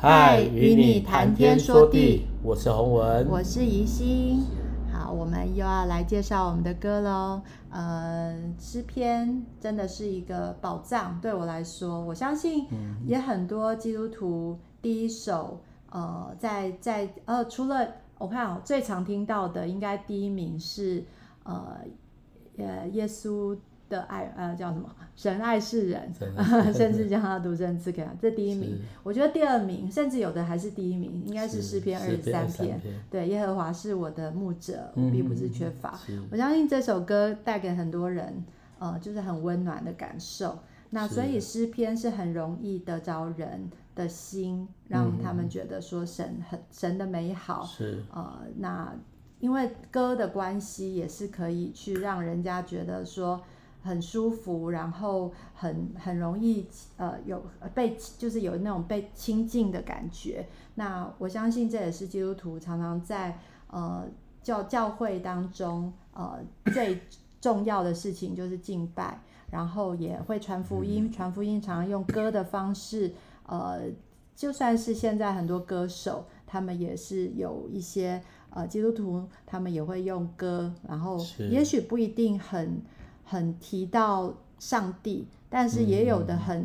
嗨，与你谈天说地，我是洪文，我是怡心。好，我们又要来介绍我们的歌喽。呃，诗篇真的是一个宝藏，对我来说，我相信也很多基督徒第一首，呃，在在呃，除了我看哦，最常听到的应该第一名是呃，呃，耶稣。的爱呃叫什么？神爱世人，甚至将他独生赐给他，这第一名。我觉得第二名，甚至有的还是第一名，应该是诗篇二十三篇。对，耶和华是我的牧者，我必不是缺乏。我相信这首歌带给很多人，呃，就是很温暖的感受。那所以诗篇是很容易得着人的心，让他们觉得说神很神的美好。是呃，那因为歌的关系，也是可以去让人家觉得说。很舒服，然后很很容易，呃，有被就是有那种被亲近的感觉。那我相信这也是基督徒常常在呃教教会当中呃最重要的事情就是敬拜，然后也会传福音，传福音常常用歌的方式，呃，就算是现在很多歌手，他们也是有一些呃基督徒，他们也会用歌，然后也许不一定很。很提到上帝，但是也有的很、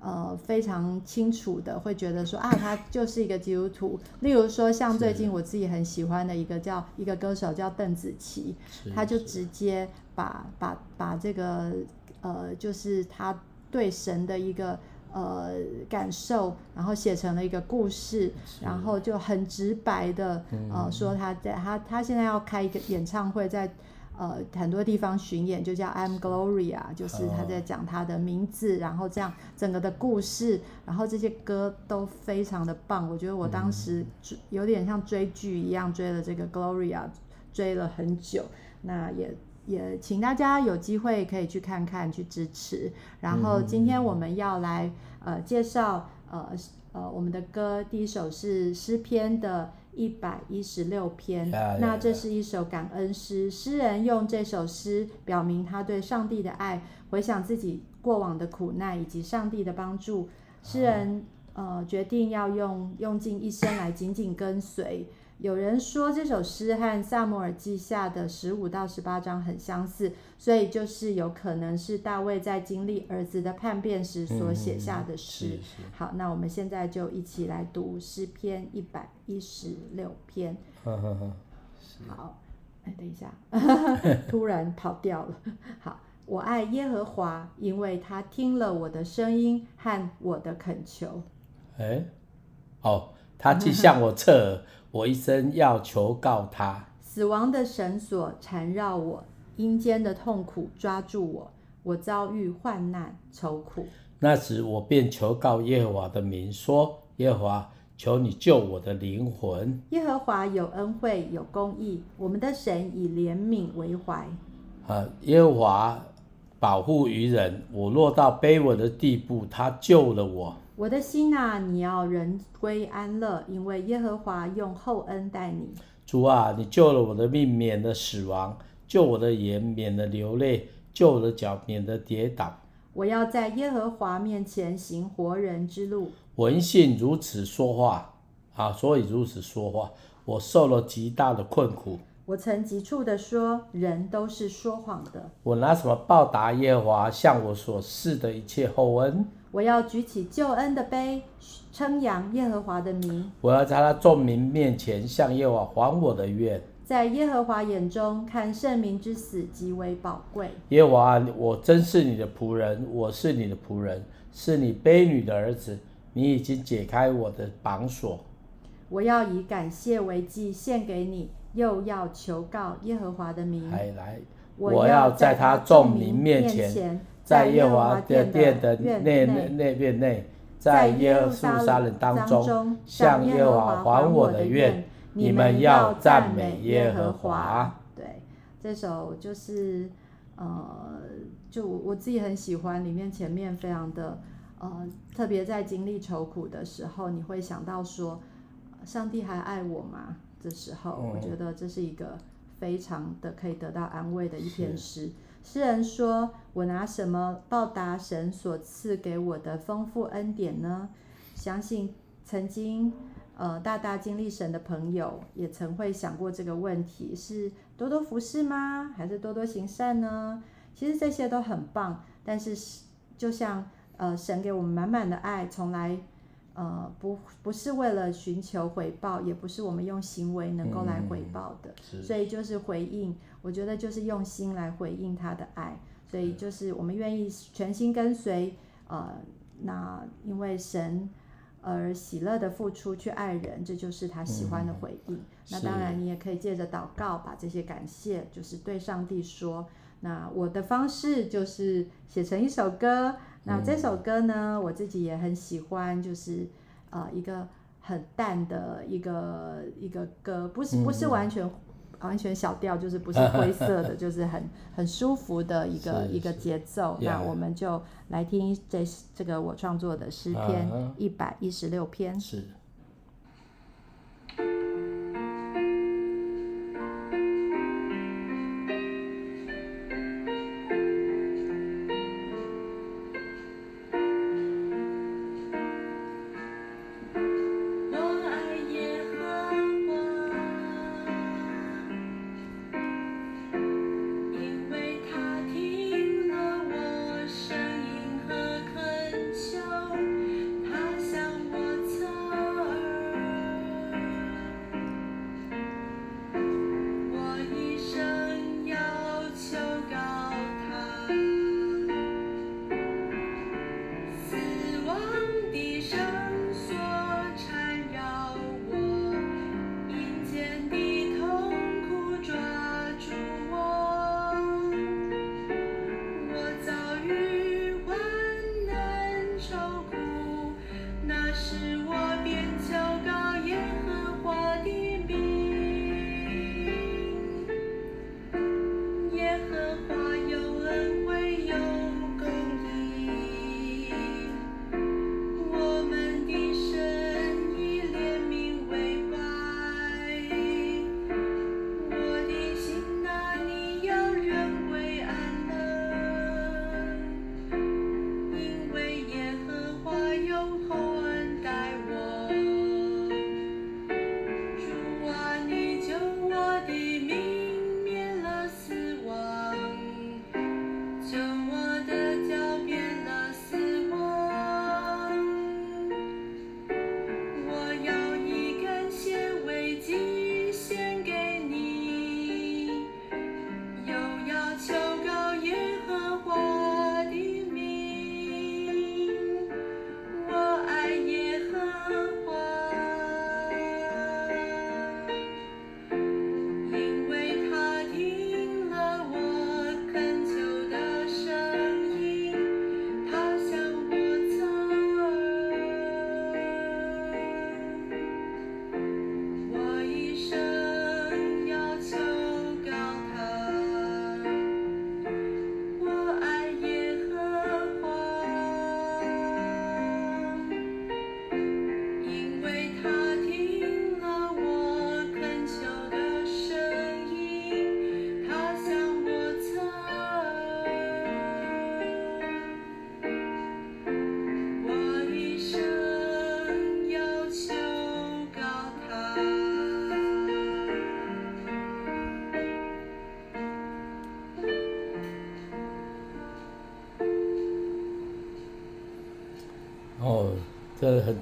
嗯、呃非常清楚的会觉得说啊，他就是一个基督徒。例如说，像最近我自己很喜欢的一个叫一个歌手叫邓紫棋，他就直接把把把这个呃就是他对神的一个呃感受，然后写成了一个故事，然后就很直白的呃、嗯、说他在他他现在要开一个演唱会在。呃，很多地方巡演就叫 I'm Gloria，就是他在讲他的名字，oh. 然后这样整个的故事，然后这些歌都非常的棒。我觉得我当时有点像追剧一样追了这个 Gloria，追了很久。那也也请大家有机会可以去看看，去支持。然后今天我们要来呃介绍呃呃我们的歌，第一首是诗篇的。一百一十六篇，那这是一首感恩诗。诗人用这首诗表明他对上帝的爱，回想自己过往的苦难以及上帝的帮助。诗人呃决定要用用尽一生来紧紧跟随。有人说这首诗和撒母耳记下的十五到十八章很相似，所以就是有可能是大卫在经历儿子的叛变时所写下的诗。好，那我们现在就一起来读诗篇一百一十六篇。好，哎，等一下，突然跑掉了。好，我爱耶和华，因为他听了我的声音和我的恳求。哎，哦，他既向我侧耳。我一生要求告他，死亡的绳索缠绕我，阴间的痛苦抓住我，我遭遇患难愁苦。那时我便求告耶和华的名，说：耶和华，求你救我的灵魂。耶和华有恩惠，有公义，我们的神以怜悯为怀。啊，耶和华保护愚人，我落到卑微的地步，他救了我。我的心啊，你要人归安乐，因为耶和华用厚恩待你。主啊，你救了我的命，免了死亡；救我的眼，免了流泪；救我的脚，免得跌倒。我要在耶和华面前行活人之路。文信如此说话啊，所以如此说话，我受了极大的困苦。我曾急促地说，人都是说谎的。我拿什么报答耶和华向我所示的一切厚恩？我要举起救恩的杯，称扬耶和华的名。我要在他众民面前向耶和华还我的愿。在耶和华眼中看圣民之死极为宝贵。耶和华，我真是你的仆人，我是你的仆人，是你卑女的儿子。你已经解开我的绑锁。我要以感谢为祭献给你，又要求告耶和华的名。来来，我要在他众民面前。在耶和华的殿的内内内院内，在耶路撒冷当中，向耶和华还我的愿。你们要赞美耶和华。对，这首就是呃，就我自己很喜欢，里面前面非常的呃，特别在经历愁苦的时候，你会想到说，上帝还爱我吗？这时候，我觉得这是一个非常的可以得到安慰的一篇诗。诗人说：“我拿什么报答神所赐给我的丰富恩典呢？相信曾经呃大大经历神的朋友，也曾会想过这个问题：是多多服侍吗？还是多多行善呢？其实这些都很棒，但是就像呃神给我们满满的爱，从来。呃，不，不是为了寻求回报，也不是我们用行为能够来回报的，嗯、所以就是回应。我觉得就是用心来回应他的爱，所以就是我们愿意全心跟随。呃，那因为神而喜乐的付出去爱人，这就是他喜欢的回应。嗯、那当然，你也可以借着祷告把这些感谢，就是对上帝说。那我的方式就是写成一首歌。那这首歌呢，嗯、我自己也很喜欢，就是呃一个很淡的一个一个歌，不是不是完全、嗯、完全小调，就是不是灰色的，就是很很舒服的一个一个节奏。那我们就来听这这个我创作的诗篇一百一十六篇。是。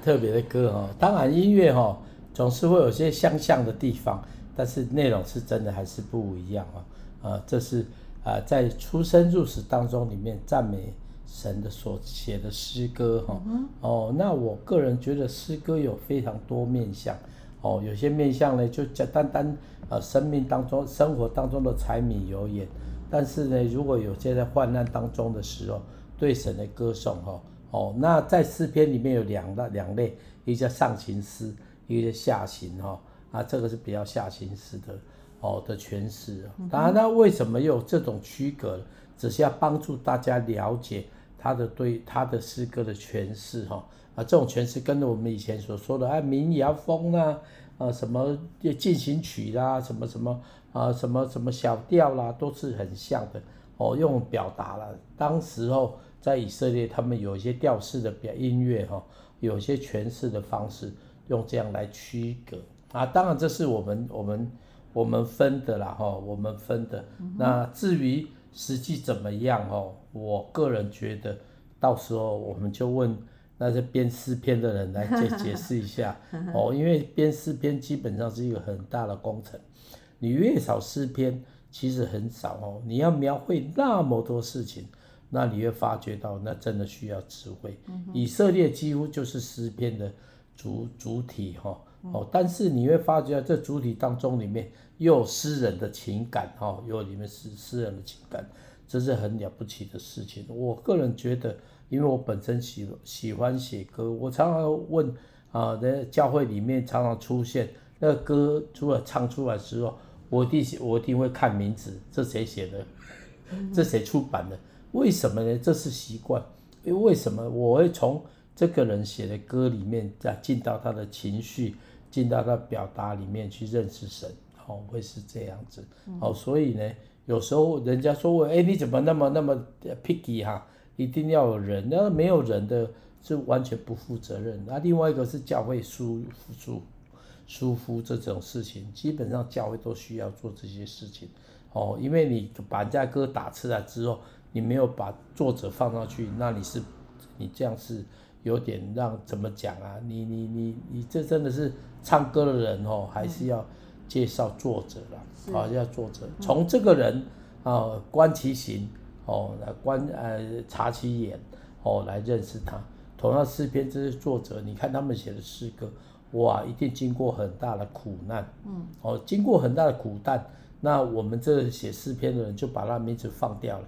特别的歌哈，当然音乐哈总是会有些相像的地方，但是内容是真的还是不一样啊。呃，这是啊在出生入死当中里面赞美神的所写的诗歌哈。哦，那我个人觉得诗歌有非常多面向哦，有些面向呢就简单单呃生命当中生活当中的柴米油盐，但是呢如果有些在患难当中的时候，对神的歌颂哈。哦，那在诗篇里面有两大两类，一个叫上行诗，一个叫下行哈。啊，这个是比较下行诗的哦的诠释。当然，那为什么有这种区隔？只是要帮助大家了解他的对他的诗歌的诠释哈。啊，这种诠释跟我们以前所说的啊民谣风啊，啊什么进行曲啦，什么什么啊什么什么小调啦，都是很像的。哦，用表达了当时候。在以色列，他们有一些调式的表音乐哈，有一些诠释的方式用这样来区隔啊。当然这是我们我们我们分的啦哈，我们分的。嗯、那至于实际怎么样哦，我个人觉得到时候我们就问那些编诗篇的人来解 解释一下哦，因为编诗篇基本上是一个很大的工程。你越少诗篇，其实很少哦。你要描绘那么多事情，那你会发觉到，那真的需要智慧。嗯、以色列几乎就是诗篇的主主体哈哦，但是你会发觉这主体当中里面又有诗人的情感哈，又有里面诗诗人的情感，这是很了不起的事情。我个人觉得，因为我本身喜喜欢写歌，我常常问啊，在教会里面常常出现那个歌，除了唱出来的时候。我一定我一定会看名字，这谁写的？这谁出版的？为什么呢？这是习惯。因为为什么我会从这个人写的歌里面再进到他的情绪，进到他表达里面去认识神？哦，会是这样子。哦，所以呢，有时候人家说我，哎，你怎么那么那么 picky 哈？一定要有人，那没有人的是完全不负责任。那另外一个是教会疏疏。疏忽这种事情，基本上教会都需要做这些事情，哦，因为你把人家歌打出来之后，你没有把作者放上去，那你是，你这样是有点让怎么讲啊？你你你你这真的是唱歌的人哦，还是要介绍作者啦，好，要作者从这个人啊观其行哦，来观呃察其言哦，来认识他。同样诗篇这些作者，你看他们写的诗歌。哇，一定经过很大的苦难，嗯，哦，经过很大的苦难，那我们这写诗篇的人就把他名字放掉了，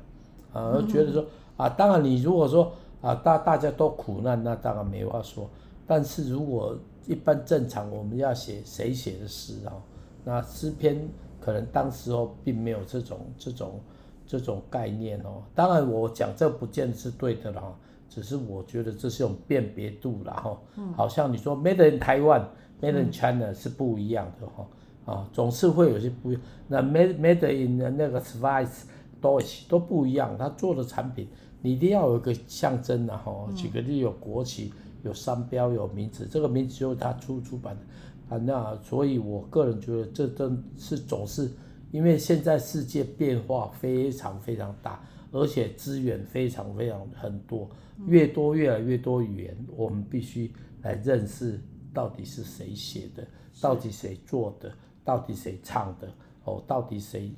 啊，嗯、觉得说啊，当然你如果说啊，大大家都苦难，那当然没话说。但是如果一般正常，我们要写谁写的诗啊，那诗篇可能当时候并没有这种这种这种概念哦。当然我讲这不见得是对的了。只是我觉得这是种辨别度啦哈，好像你说 Made in Taiwan，Made in China 是不一样的哈，啊，总是会有些不一样。那 Made Made in 那个 Schweiz Deutsch 都不一样，他做的产品你一定要有一个象征的哈，举个例有国旗、有商标、有名字，这个名字就是他出出版的啊。那所以我个人觉得这真是总是，因为现在世界变化非常非常大，而且资源非常非常很多。越多越来越多语言，我们必须来认识到底是谁写的，到底谁做的，到底谁唱的，哦，到底谁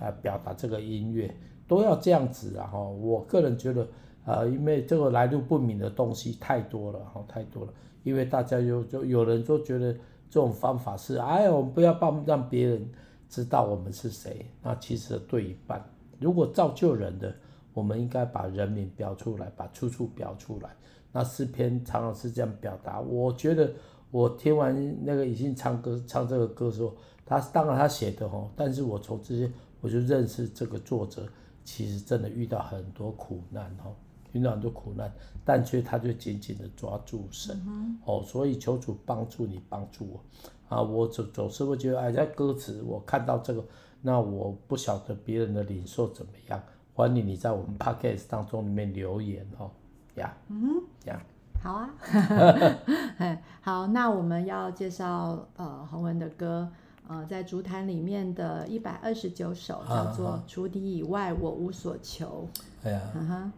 啊表达这个音乐，都要这样子啊！哈，我个人觉得啊、呃，因为这个来路不明的东西太多了，哈，太多了。因为大家有就有人就觉得这种方法是，哎，我们不要帮让别人知道我们是谁，那其实对一半。如果造就人的。我们应该把人名标出来，把出处标出来。那诗篇常常是这样表达。我觉得我听完那个已经唱歌唱这个歌的时候，他当然他写的吼，但是我从这些我就认识这个作者，其实真的遇到很多苦难哦，遇到很多苦难，但却他就紧紧的抓住神哦，所以求主帮助你，帮助我啊！我总总是会觉得哎，在歌词我看到这个，那我不晓得别人的领受怎么样。欢迎你在我们 podcast 当中里面留言哦，呀，嗯，呀，好啊，好，那我们要介绍呃洪文的歌，呃，在竹坛里面的一百二十九首叫做《除敌以外我无所求》。哎呀，嗯哼，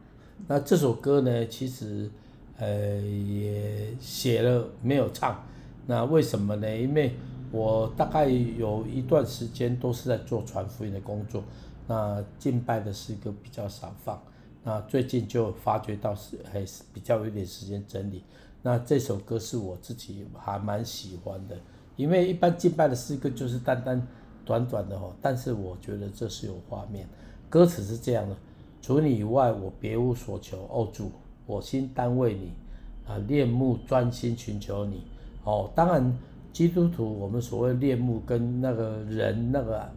那这首歌呢，其实呃也写了没有唱，那为什么呢？因为我大概有一段时间都是在做传福音的工作。那敬拜的诗歌比较少放，那最近就发觉到是还是比较有点时间整理。那这首歌是我自己还蛮喜欢的，因为一般敬拜的诗歌就是单单短短的哦，但是我觉得这是有画面。歌词是这样的：除你以外，我别无所求。哦主，我心单为你啊，恋慕专心寻求你。哦，当然基督徒我们所谓恋慕跟那个人那个。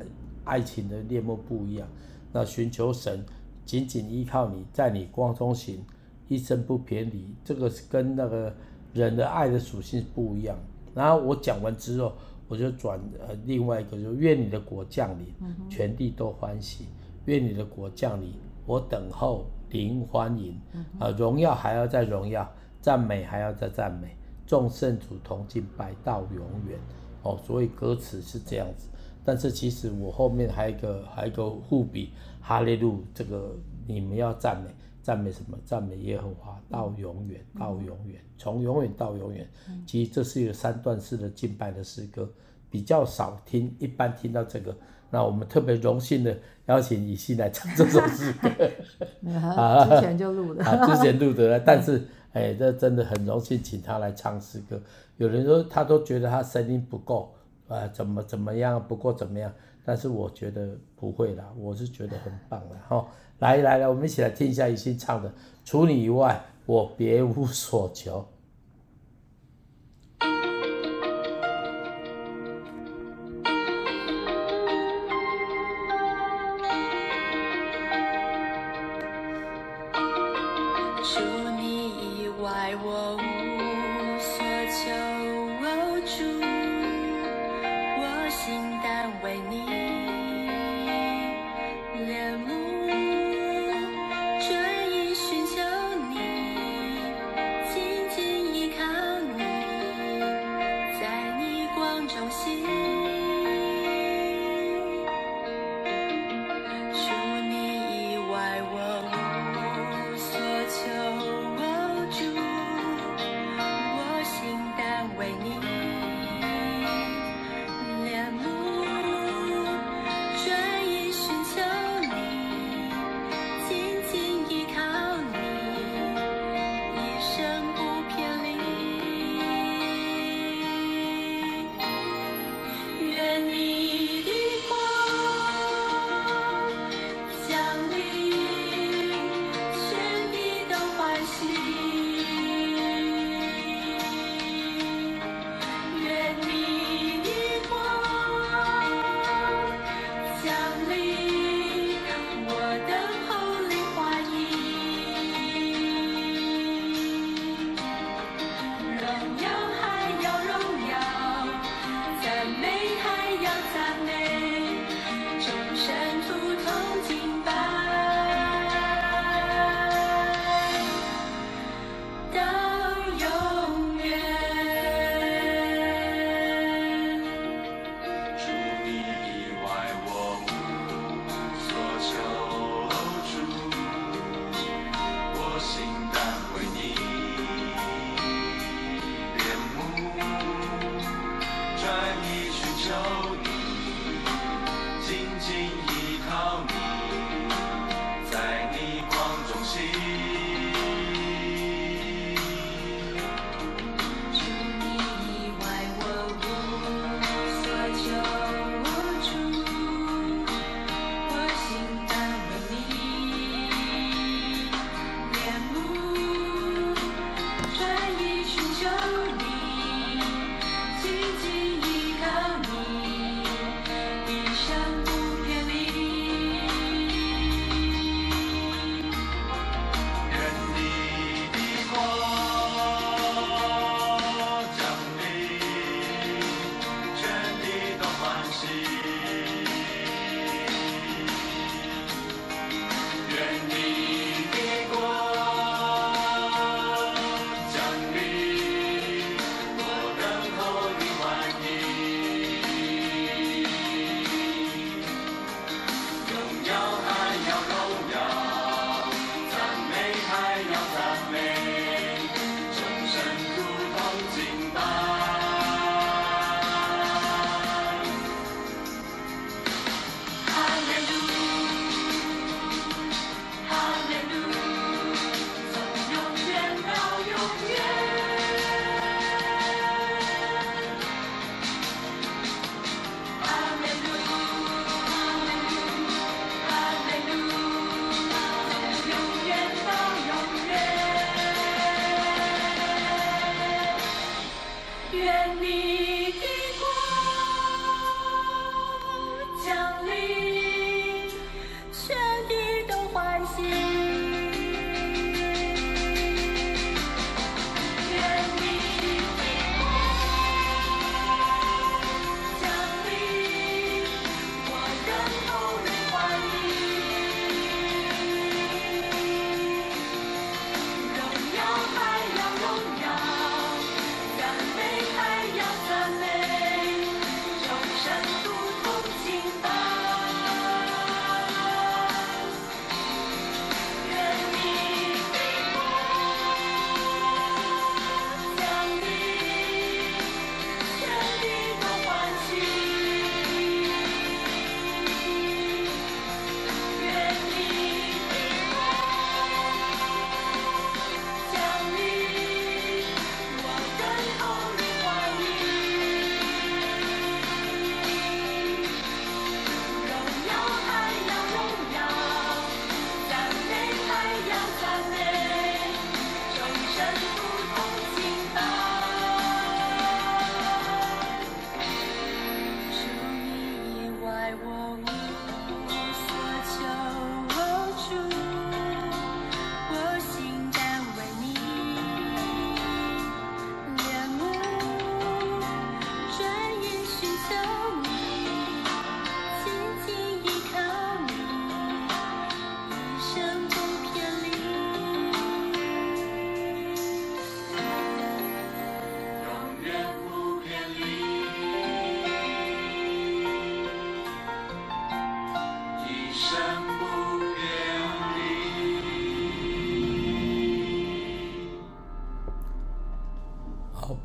爱情的恋慕不一样，那寻求神，紧紧依靠你，在你光中行，一生不偏离，这个是跟那个人的爱的属性不一样。然后我讲完之后，我就转呃另外一个，就愿你的国降临，全地都欢喜；愿你的国降临，我等候灵欢迎，啊荣耀还要再荣耀，赞美还要再赞美，众圣主同敬拜到永远。哦，所以歌词是这样子，但是其实我后面还有一个还有一个副笔，哈利路，这个你们要赞美，赞美什么？赞美耶和华到永远，到永远，从永远到永远。其实这是一个三段式的敬拜的诗歌，比较少听，一般听到这个。那我们特别荣幸的邀请以西来唱这首诗歌。啊，之前就录的。啊，之前录的，但是哎，这真的很荣幸，请他来唱诗歌。有人说他都觉得他声音不够，啊，怎么怎么样，不够怎么样？但是我觉得不会啦，我是觉得很棒的哈。来来来，我们一起来听一下雨欣唱的《除你以外，我别无所求》。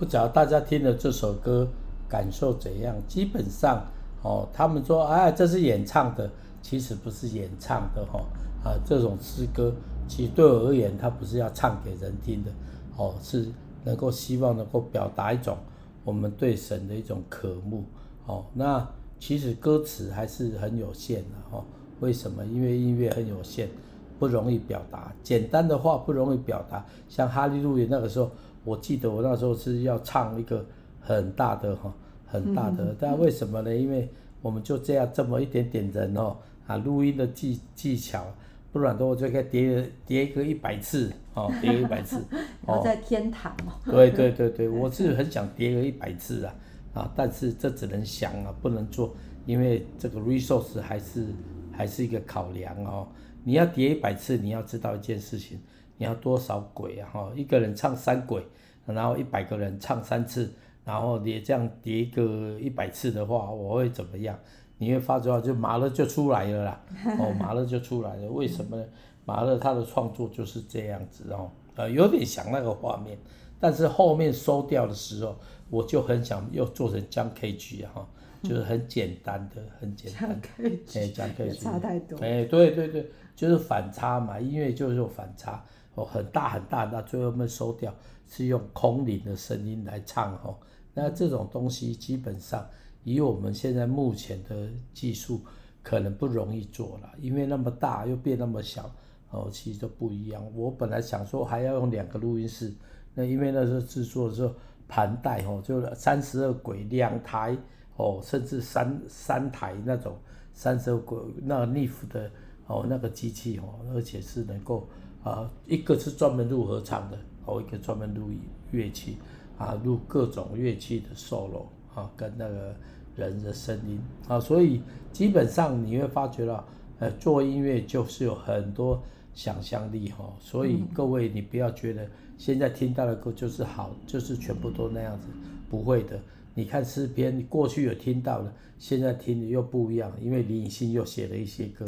不知道大家听了这首歌感受怎样？基本上，哦，他们说，哎，这是演唱的，其实不是演唱的，哈、哦，啊，这种诗歌，其实对我而言，它不是要唱给人听的，哦，是能够希望能够表达一种我们对神的一种渴慕，哦，那其实歌词还是很有限的，哈、哦，为什么？因为音乐很有限。不容易表达，简单的话不容易表达。像哈利路亚那个时候，我记得我那时候是要唱一个很大的哈，很大的。但为什么呢？因为我们就这样这么一点点人哦，啊，录音的技技巧，不然的话我就可以叠叠个一百次哦，叠一百次。然后在天堂哦。对对对对，我是很想叠个一百次啊啊，但是这只能想啊，不能做，因为这个 resource 还是还是一个考量哦。你要叠一百次，你要知道一件事情，你要多少轨啊？哈，一个人唱三轨，然后一百个人唱三次，然后你这样叠个一百次的话，我会怎么样？你会发觉就马勒就出来了啦，哦，马勒就出来了。为什么呢？马勒他的创作就是这样子哦，呃，有点想那个画面，但是后面收掉的时候，我就很想又做成 John Cage 哈。就是很简单的，很简单，哎，讲可以差太多，哎，对对对，就是反差嘛，音乐就是有反差，哦，很大很大，那最后我们收掉，是用空灵的声音来唱哦，那这种东西基本上以我们现在目前的技术，可能不容易做了，因为那么大又变那么小，哦，其实都不一样。我本来想说还要用两个录音室，那因为那时候制作的时候盘带哦，就三十二轨两台。哦，甚至三三台那种三十二轨那个 Neve 的哦那个机器哦，而且是能够啊一个是专门录合唱的，哦一个专门录乐器啊录各种乐器的 solo 啊跟那个人的声音啊，所以基本上你会发觉到，呃做音乐就是有很多想象力哈，所以各位你不要觉得现在听到的歌就是好，就是全部都那样子，不会的。你看诗篇，你过去有听到的，现在听的又不一样，因为李颖信又写了一些歌，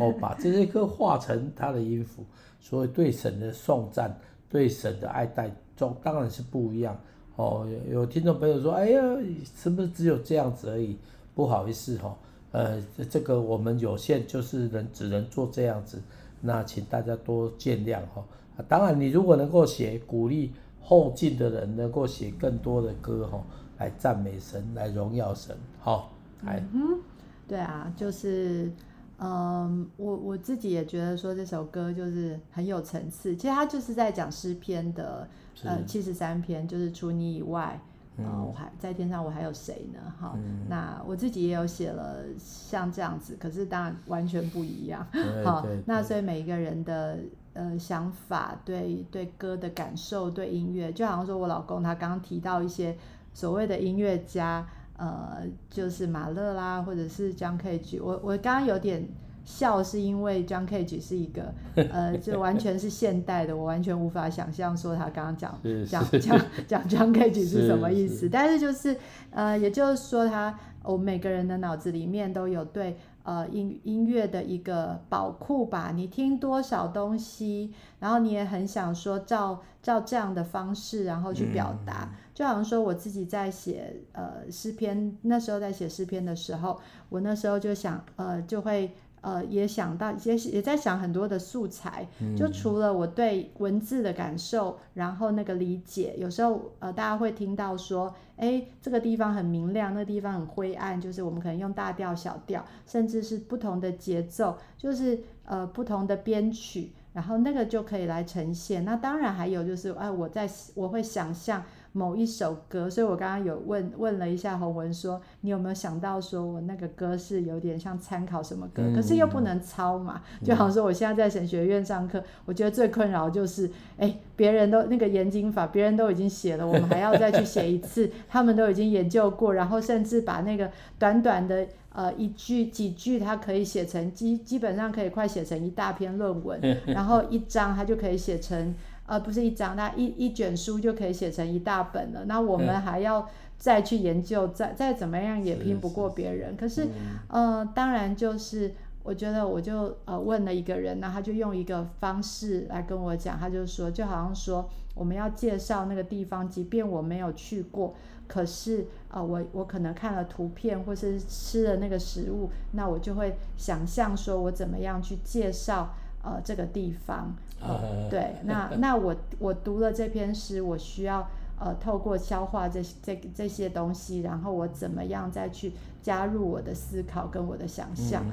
哦，把这些歌化成他的音符，所以对神的颂赞，对神的爱戴，中当然是不一样。哦，有听众朋友说，哎呀，是不是只有这样子而已？不好意思哈、哦，呃，这个我们有限，就是能只能做这样子，那请大家多见谅哈、当然，你如果能够写鼓励后进的人，能够写更多的歌哈。来赞美神，来荣耀神，好，来，嗯，对啊，就是，嗯，我我自己也觉得说这首歌就是很有层次。其实它就是在讲诗篇的，呃，七十三篇，就是除你以外，嗯、呃，我还在天上，我还有谁呢？哈、嗯，那我自己也有写了像这样子，可是当然完全不一样，好，那所以每一个人的呃想法，对对歌的感受，对音乐，就好像说我老公他刚刚提到一些。所谓的音乐家，呃，就是马勒啦，或者是 John Cage。我我刚刚有点笑，是因为 John Cage 是一个，呃，就完全是现代的，我完全无法想象说他刚刚讲讲讲讲 John Cage 是什么意思。但是就是，呃，也就是说他，我每个人的脑子里面都有对。呃，音音乐的一个宝库吧，你听多少东西，然后你也很想说照照这样的方式，然后去表达，嗯、就好像说我自己在写呃诗篇，那时候在写诗篇的时候，我那时候就想呃就会。呃，也想到也也在想很多的素材，嗯，就除了我对文字的感受，然后那个理解，有时候呃，大家会听到说，哎，这个地方很明亮，那个地方很灰暗，就是我们可能用大调、小调，甚至是不同的节奏，就是呃不同的编曲，然后那个就可以来呈现。那当然还有就是，哎，我在我会想象。某一首歌，所以我刚刚有问问了一下洪文说，你有没有想到说我那个歌是有点像参考什么歌，嗯，可是又不能抄嘛，就好像说我现在在神学院上课，我觉得最困扰就是，哎，别人都那个研经法，别人都已经写了，我们还要再去写一次，他们都已经研究过，然后甚至把那个短短的呃一句几句，它可以写成基基本上可以快写成一大篇论文，然后一章它就可以写成。呃，不是一张，那一一卷书就可以写成一大本了。那我们还要再去研究，嗯、再再怎么样也拼不过别人。是是是，可是，呃，当然就是，我觉得我就呃问了一个人，那他就用一个方式来跟我讲，他就说，就好像说我们要介绍那个地方，即便我没有去过，可是呃，我我可能看了图片或是吃了那个食物，那我就会想象说我怎么样去介绍呃这个地方。呃、对，那 那我我读了这篇诗，我需要。呃，透过消化这这这些东西，然后我怎么样再去加入我的思考跟我的想象？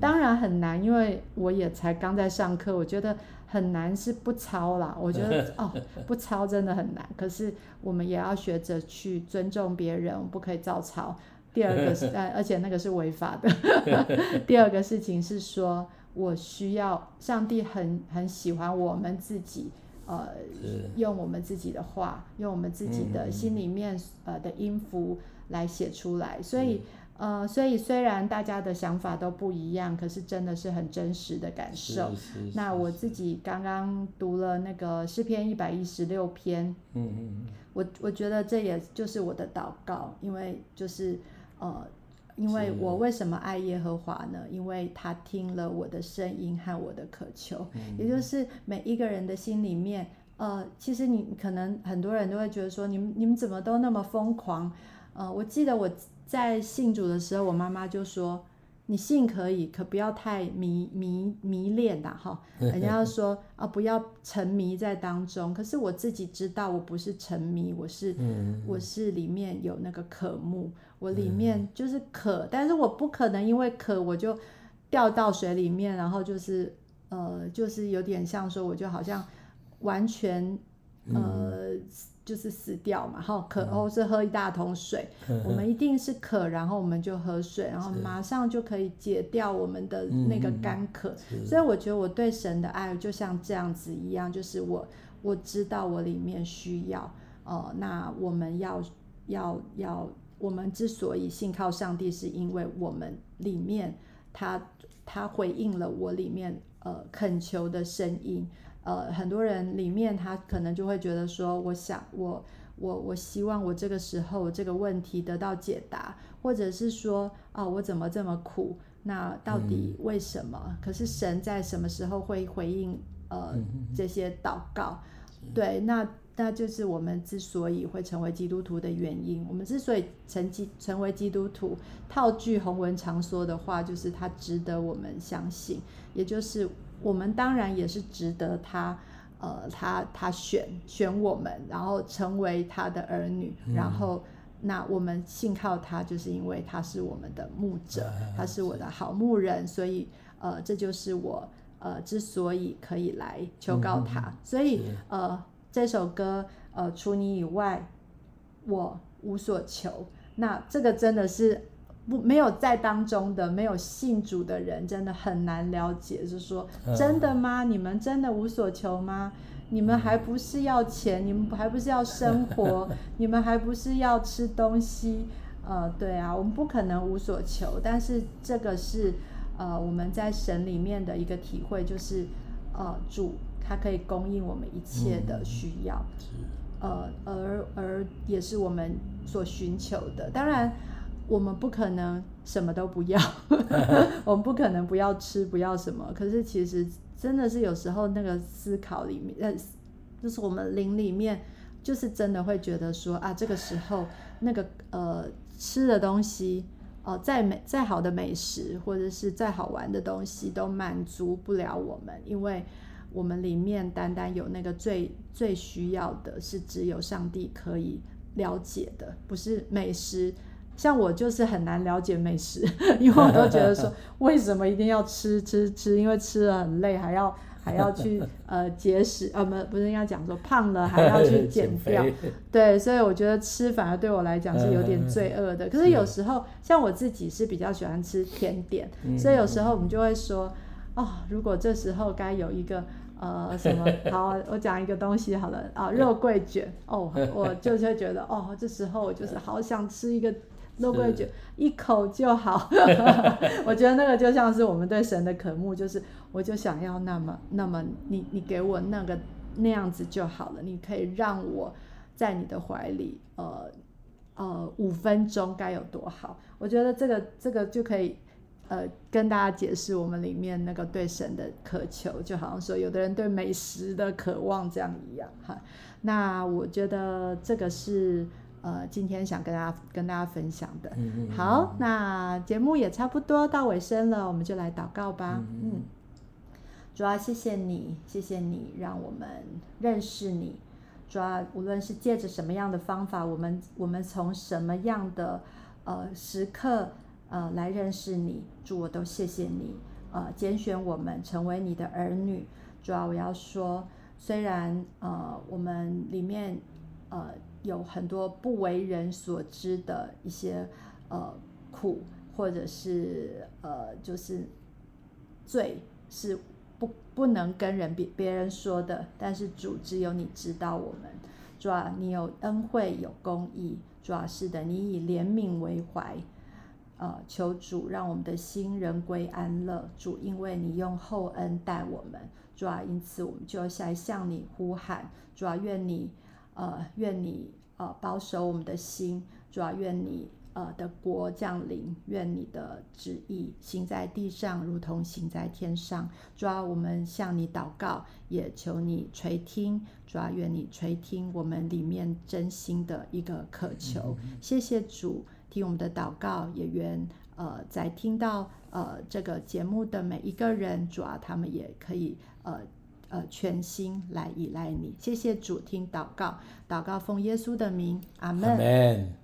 当然很难，因为我也才刚在上课，我觉得很难是不抄啦。我觉得 哦，不抄真的很难。可是我们也要学着去尊重别人，不可以照抄。第二个是，呃，而且那个是违法的。第二个事情是说，我需要上帝很很喜欢我们自己。呃，用我们自己的话，用我们自己的心里面呃的音符来写出来，所以呃，所以虽然大家的想法都不一样，可是真的是很真实的感受。那我自己刚刚读了那个诗篇一百一十六篇，嗯嗯，我我觉得这也就是我的祷告，因为就是呃。因为我为什么爱耶和华呢？因为他听了我的声音和我的渴求，嗯、也就是每一个人的心里面，呃，其实你可能很多人都会觉得说，你们你们怎么都那么疯狂？呃，我记得我在信主的时候，我妈妈就说。你信可以，可不要太迷迷迷恋呐，哈！人家说啊，不要沉迷在当中。可是我自己知道，我不是沉迷，我是、嗯、我是里面有那个渴慕，我里面就是渴，嗯、但是我不可能因为渴我就掉到水里面，然后就是呃，就是有点像说，我就好像完全呃。嗯就是死掉嘛，好渴，或是喝一大桶水。嗯、我们一定是渴，然后我们就喝水，然后马上就可以解掉我们的那个干渴。嗯、所以我觉得我对神的爱就像这样子一样，就是我我知道我里面需要，呃，那我们要要要，我们之所以信靠上帝，是因为我们里面他他回应了我里面呃恳求的声音。呃，很多人里面他可能就会觉得说，我想我我我希望我这个时候这个问题得到解答，或者是说啊，我怎么这么苦？那到底为什么？嗯、可是神在什么时候会回应呃这些祷告？对，那那就是我们之所以会成为基督徒的原因。我们之所以成基成为基督徒，套句洪文常说的话，就是他值得我们相信，也就是。我们当然也是值得他，呃，他他选选我们，然后成为他的儿女，嗯、然后那我们信靠他，就是因为他是我们的牧者，嗯、他是我的好牧人，所以呃，这就是我呃之所以可以来求告他，嗯、所以呃这首歌呃除你以外，我无所求，那这个真的是。不，没有在当中的，没有信主的人，真的很难了解。就是说，真的吗？你们真的无所求吗？你们还不是要钱？你们还不是要生活？你们还不是要吃东西？呃，对啊，我们不可能无所求。但是这个是呃我们在神里面的一个体会，就是呃主他可以供应我们一切的需要，呃，而而也是我们所寻求的。当然。我们不可能什么都不要，我们不可能不要吃，不要什么。可是其实真的是有时候那个思考里面，呃，就是我们灵里面，就是真的会觉得说啊，这个时候那个呃吃的东西，哦、呃，再美再好的美食，或者是再好玩的东西，都满足不了我们，因为我们里面单单有那个最最需要的，是只有上帝可以了解的，不是美食。像我就是很难了解美食，因为我都觉得说，为什么一定要吃吃吃？因为吃了很累，还要还要去 呃节食，呃不不是应该讲说胖了还要去减掉，对，所以我觉得吃反而对我来讲是有点罪恶的。可是有时候像我自己是比较喜欢吃甜点，所以有时候我们就会说，哦，如果这时候该有一个。呃，什么？好，我讲一个东西好了啊，肉桂卷哦，我就是会觉得哦，这时候我就是好想吃一个肉桂卷，一口就好。我觉得那个就像是我们对神的渴慕，就是我就想要那么那么你你给我那个那样子就好了，你可以让我在你的怀里，呃呃，五分钟该有多好？我觉得这个这个就可以。呃跟大家解释我们里面那个对神的渴求，就好像说有的人对美食的渴望这样一样哈。那我觉得这个是呃今天想跟大家跟大家分享的。嗯嗯。好，那节目也差不多到尾声了，我们就来祷告吧。嗯，嗯。嗯主要谢谢你，谢谢你让我们认识你。主要无论是借着什么样的方法，我们我们从什么样的呃时刻呃来认识你，主我都谢谢你呃拣选我们成为你的儿女。主要我要说，虽然呃我们里面呃有很多不为人所知的一些呃苦，或者是呃就是罪是。不不能跟人别别人说的，但是主只有你知道我们。主啊，你有恩惠有公义，主啊，是的，你以怜悯为怀。呃，求主让我们的心人归安乐。主，因为你用厚恩待我们，主啊，因此我们就来向你呼喊。主啊，愿你呃愿你呃保守我们的心。主啊，愿你。呃的国降临，愿你的旨意行在地上，如同行在天上。主啊，我们向你祷告，也求你垂听。主啊，愿你垂听我们里面真心的一个渴求。谢谢主，听我们的祷告，也愿呃在听到呃这个节目的每一个人，主要，他们也可以呃呃全心来依赖你。谢谢主，听祷告，祷告奉耶稣的名，阿门。